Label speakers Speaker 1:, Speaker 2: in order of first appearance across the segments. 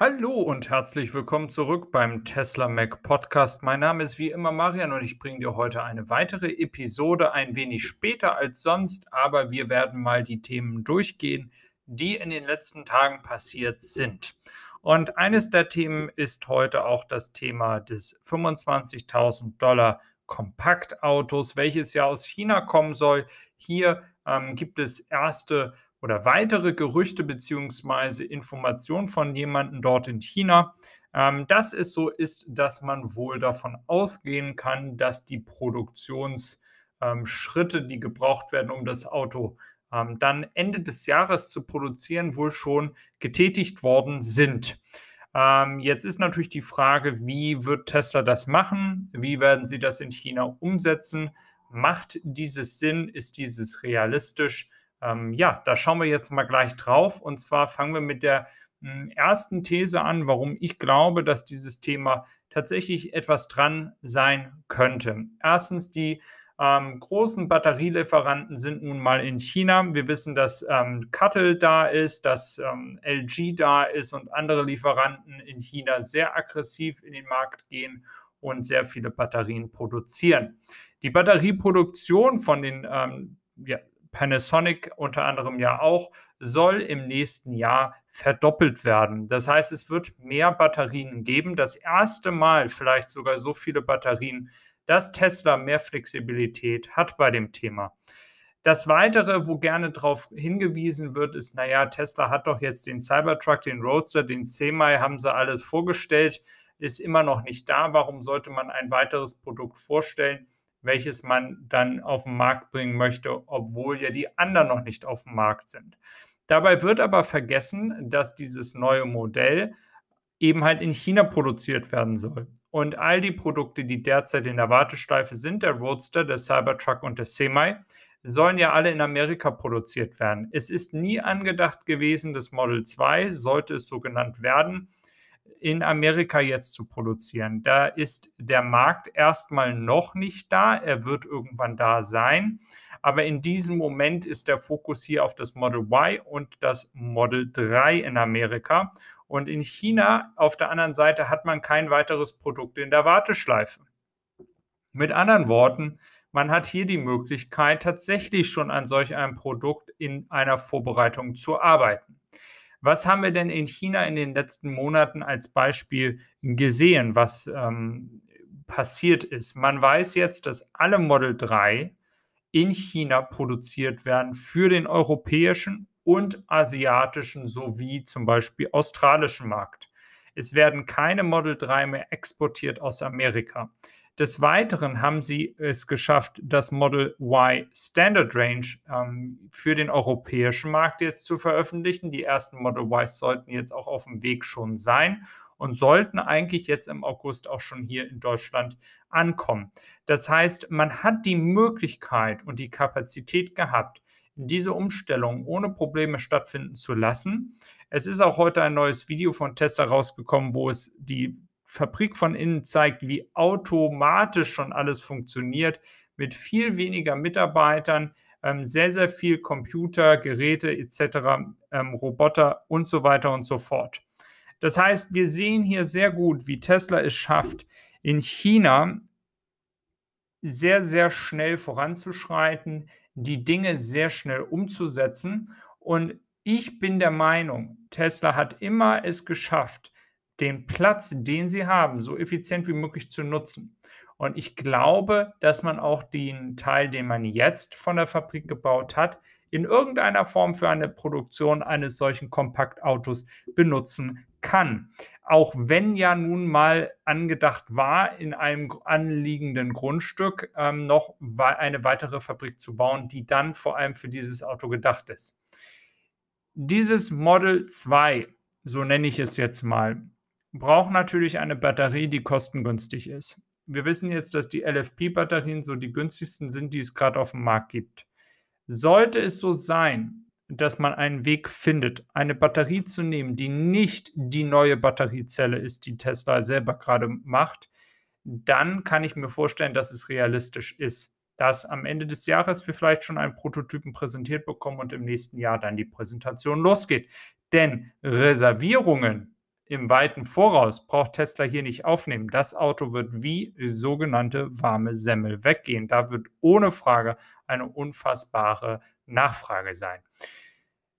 Speaker 1: Hallo und herzlich willkommen zurück beim Tesla Mac Podcast. Mein Name ist wie immer Marian und ich bringe dir heute eine weitere Episode ein wenig später als sonst, aber wir werden mal die Themen durchgehen, die in den letzten Tagen passiert sind. Und eines der Themen ist heute auch das Thema des 25.000 Dollar Kompaktautos, welches ja aus China kommen soll. Hier ähm, gibt es erste oder weitere Gerüchte bzw. Informationen von jemandem dort in China, ähm, dass es so ist, dass man wohl davon ausgehen kann, dass die Produktionsschritte, die gebraucht werden, um das Auto ähm, dann Ende des Jahres zu produzieren, wohl schon getätigt worden sind. Ähm, jetzt ist natürlich die Frage, wie wird Tesla das machen? Wie werden sie das in China umsetzen? Macht dieses Sinn? Ist dieses realistisch? Ähm, ja, da schauen wir jetzt mal gleich drauf. Und zwar fangen wir mit der hm, ersten These an, warum ich glaube, dass dieses Thema tatsächlich etwas dran sein könnte. Erstens, die ähm, großen Batterielieferanten sind nun mal in China. Wir wissen, dass ähm, Cuttle da ist, dass ähm, LG da ist und andere Lieferanten in China sehr aggressiv in den Markt gehen und sehr viele Batterien produzieren. Die Batterieproduktion von den ähm, ja, Panasonic unter anderem ja auch, soll im nächsten Jahr verdoppelt werden. Das heißt, es wird mehr Batterien geben. Das erste Mal vielleicht sogar so viele Batterien, dass Tesla mehr Flexibilität hat bei dem Thema. Das Weitere, wo gerne darauf hingewiesen wird, ist, naja, Tesla hat doch jetzt den Cybertruck, den Roadster, den Semi, haben sie alles vorgestellt, ist immer noch nicht da. Warum sollte man ein weiteres Produkt vorstellen? Welches man dann auf den Markt bringen möchte, obwohl ja die anderen noch nicht auf dem Markt sind. Dabei wird aber vergessen, dass dieses neue Modell eben halt in China produziert werden soll. Und all die Produkte, die derzeit in der Warteschleife sind, der Roadster, der Cybertruck und der Semi, sollen ja alle in Amerika produziert werden. Es ist nie angedacht gewesen, das Model 2, sollte es so genannt werden, in Amerika jetzt zu produzieren. Da ist der Markt erstmal noch nicht da. Er wird irgendwann da sein. Aber in diesem Moment ist der Fokus hier auf das Model Y und das Model 3 in Amerika. Und in China auf der anderen Seite hat man kein weiteres Produkt in der Warteschleife. Mit anderen Worten, man hat hier die Möglichkeit, tatsächlich schon an solch einem Produkt in einer Vorbereitung zu arbeiten. Was haben wir denn in China in den letzten Monaten als Beispiel gesehen, was ähm, passiert ist? Man weiß jetzt, dass alle Model 3 in China produziert werden für den europäischen und asiatischen sowie zum Beispiel australischen Markt. Es werden keine Model 3 mehr exportiert aus Amerika. Des Weiteren haben sie es geschafft, das Model Y Standard Range ähm, für den europäischen Markt jetzt zu veröffentlichen. Die ersten Model Ys sollten jetzt auch auf dem Weg schon sein und sollten eigentlich jetzt im August auch schon hier in Deutschland ankommen. Das heißt, man hat die Möglichkeit und die Kapazität gehabt, diese Umstellung ohne Probleme stattfinden zu lassen. Es ist auch heute ein neues Video von Tesla rausgekommen, wo es die Fabrik von innen zeigt, wie automatisch schon alles funktioniert, mit viel weniger Mitarbeitern, ähm, sehr, sehr viel Computer, Geräte etc., ähm, Roboter und so weiter und so fort. Das heißt, wir sehen hier sehr gut, wie Tesla es schafft, in China sehr, sehr schnell voranzuschreiten, die Dinge sehr schnell umzusetzen. Und ich bin der Meinung, Tesla hat immer es geschafft, den Platz, den sie haben, so effizient wie möglich zu nutzen. Und ich glaube, dass man auch den Teil, den man jetzt von der Fabrik gebaut hat, in irgendeiner Form für eine Produktion eines solchen Kompaktautos benutzen kann. Auch wenn ja nun mal angedacht war, in einem anliegenden Grundstück ähm, noch eine weitere Fabrik zu bauen, die dann vor allem für dieses Auto gedacht ist. Dieses Model 2, so nenne ich es jetzt mal, braucht natürlich eine Batterie, die kostengünstig ist. Wir wissen jetzt, dass die LFP-Batterien so die günstigsten sind, die es gerade auf dem Markt gibt. Sollte es so sein, dass man einen Weg findet, eine Batterie zu nehmen, die nicht die neue Batteriezelle ist, die Tesla selber gerade macht, dann kann ich mir vorstellen, dass es realistisch ist, dass am Ende des Jahres wir vielleicht schon einen Prototypen präsentiert bekommen und im nächsten Jahr dann die Präsentation losgeht. Denn Reservierungen im weiten Voraus braucht Tesla hier nicht aufnehmen. Das Auto wird wie sogenannte warme Semmel weggehen. Da wird ohne Frage eine unfassbare Nachfrage sein.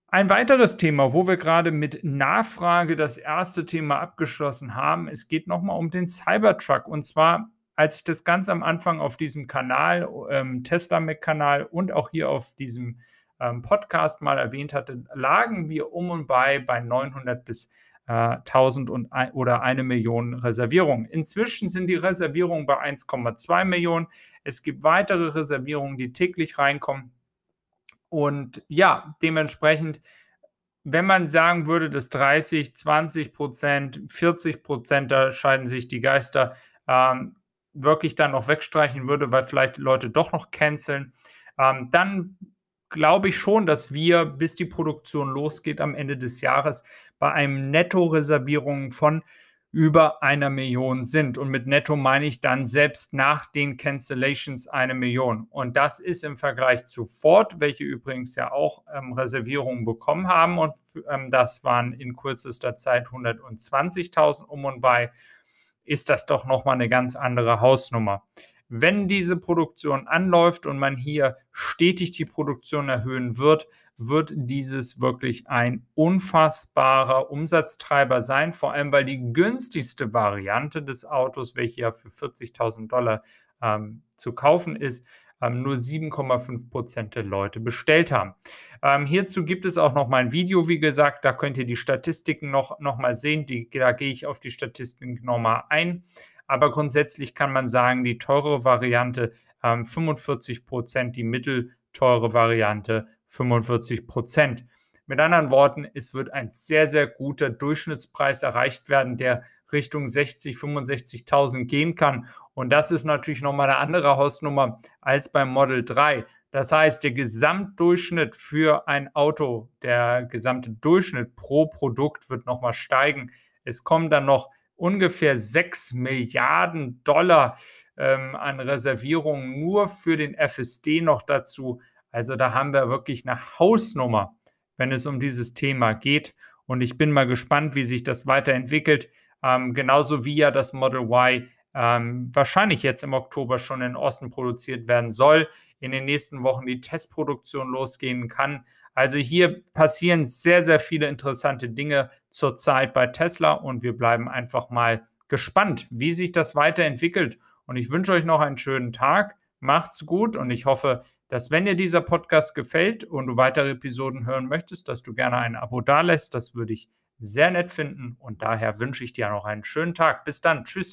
Speaker 1: Ein weiteres Thema, wo wir gerade mit Nachfrage das erste Thema abgeschlossen haben, es geht nochmal um den Cybertruck. Und zwar, als ich das ganz am Anfang auf diesem Kanal, ähm, Tesla Mac-Kanal und auch hier auf diesem ähm, Podcast mal erwähnt hatte, lagen wir um und bei bei 900 bis 1000 und ein, oder eine Million Reservierungen. Inzwischen sind die Reservierungen bei 1,2 Millionen. Es gibt weitere Reservierungen, die täglich reinkommen. Und ja, dementsprechend, wenn man sagen würde, dass 30, 20 Prozent, 40 Prozent, da scheiden sich die Geister, ähm, wirklich dann noch wegstreichen würde, weil vielleicht Leute doch noch canceln, ähm, dann glaube ich schon, dass wir, bis die Produktion losgeht am Ende des Jahres, bei einem Netto-Reservierungen von über einer Million sind. Und mit Netto meine ich dann selbst nach den Cancellations eine Million. Und das ist im Vergleich zu Ford, welche übrigens ja auch ähm, Reservierungen bekommen haben. Und ähm, das waren in kürzester Zeit 120.000 um und bei, ist das doch nochmal eine ganz andere Hausnummer. Wenn diese Produktion anläuft und man hier stetig die Produktion erhöhen wird, wird dieses wirklich ein unfassbarer Umsatztreiber sein, vor allem weil die günstigste Variante des Autos, welche ja für 40.000 Dollar ähm, zu kaufen ist, ähm, nur 7,5 Prozent der Leute bestellt haben. Ähm, hierzu gibt es auch noch mal ein Video, wie gesagt, da könnt ihr die Statistiken noch, noch mal sehen. Die, da gehe ich auf die Statistiken nochmal ein. Aber grundsätzlich kann man sagen, die teure Variante ähm, 45 Prozent, die mittelteure Variante 45 Prozent. Mit anderen Worten, es wird ein sehr, sehr guter Durchschnittspreis erreicht werden, der Richtung 60, 65.000 gehen kann. Und das ist natürlich nochmal eine andere Hausnummer als beim Model 3. Das heißt, der Gesamtdurchschnitt für ein Auto, der gesamte Durchschnitt pro Produkt wird nochmal steigen. Es kommen dann noch ungefähr 6 Milliarden Dollar ähm, an Reservierungen nur für den FSD noch dazu. Also da haben wir wirklich eine Hausnummer, wenn es um dieses Thema geht. Und ich bin mal gespannt, wie sich das weiterentwickelt. Ähm, genauso wie ja das Model Y ähm, wahrscheinlich jetzt im Oktober schon in Osten produziert werden soll, in den nächsten Wochen die Testproduktion losgehen kann. Also hier passieren sehr, sehr viele interessante Dinge zurzeit bei Tesla und wir bleiben einfach mal gespannt, wie sich das weiterentwickelt. Und ich wünsche euch noch einen schönen Tag. Macht's gut und ich hoffe, dass wenn dir dieser Podcast gefällt und du weitere Episoden hören möchtest, dass du gerne ein Abo dalässt. Das würde ich sehr nett finden und daher wünsche ich dir noch einen schönen Tag. Bis dann. Tschüss.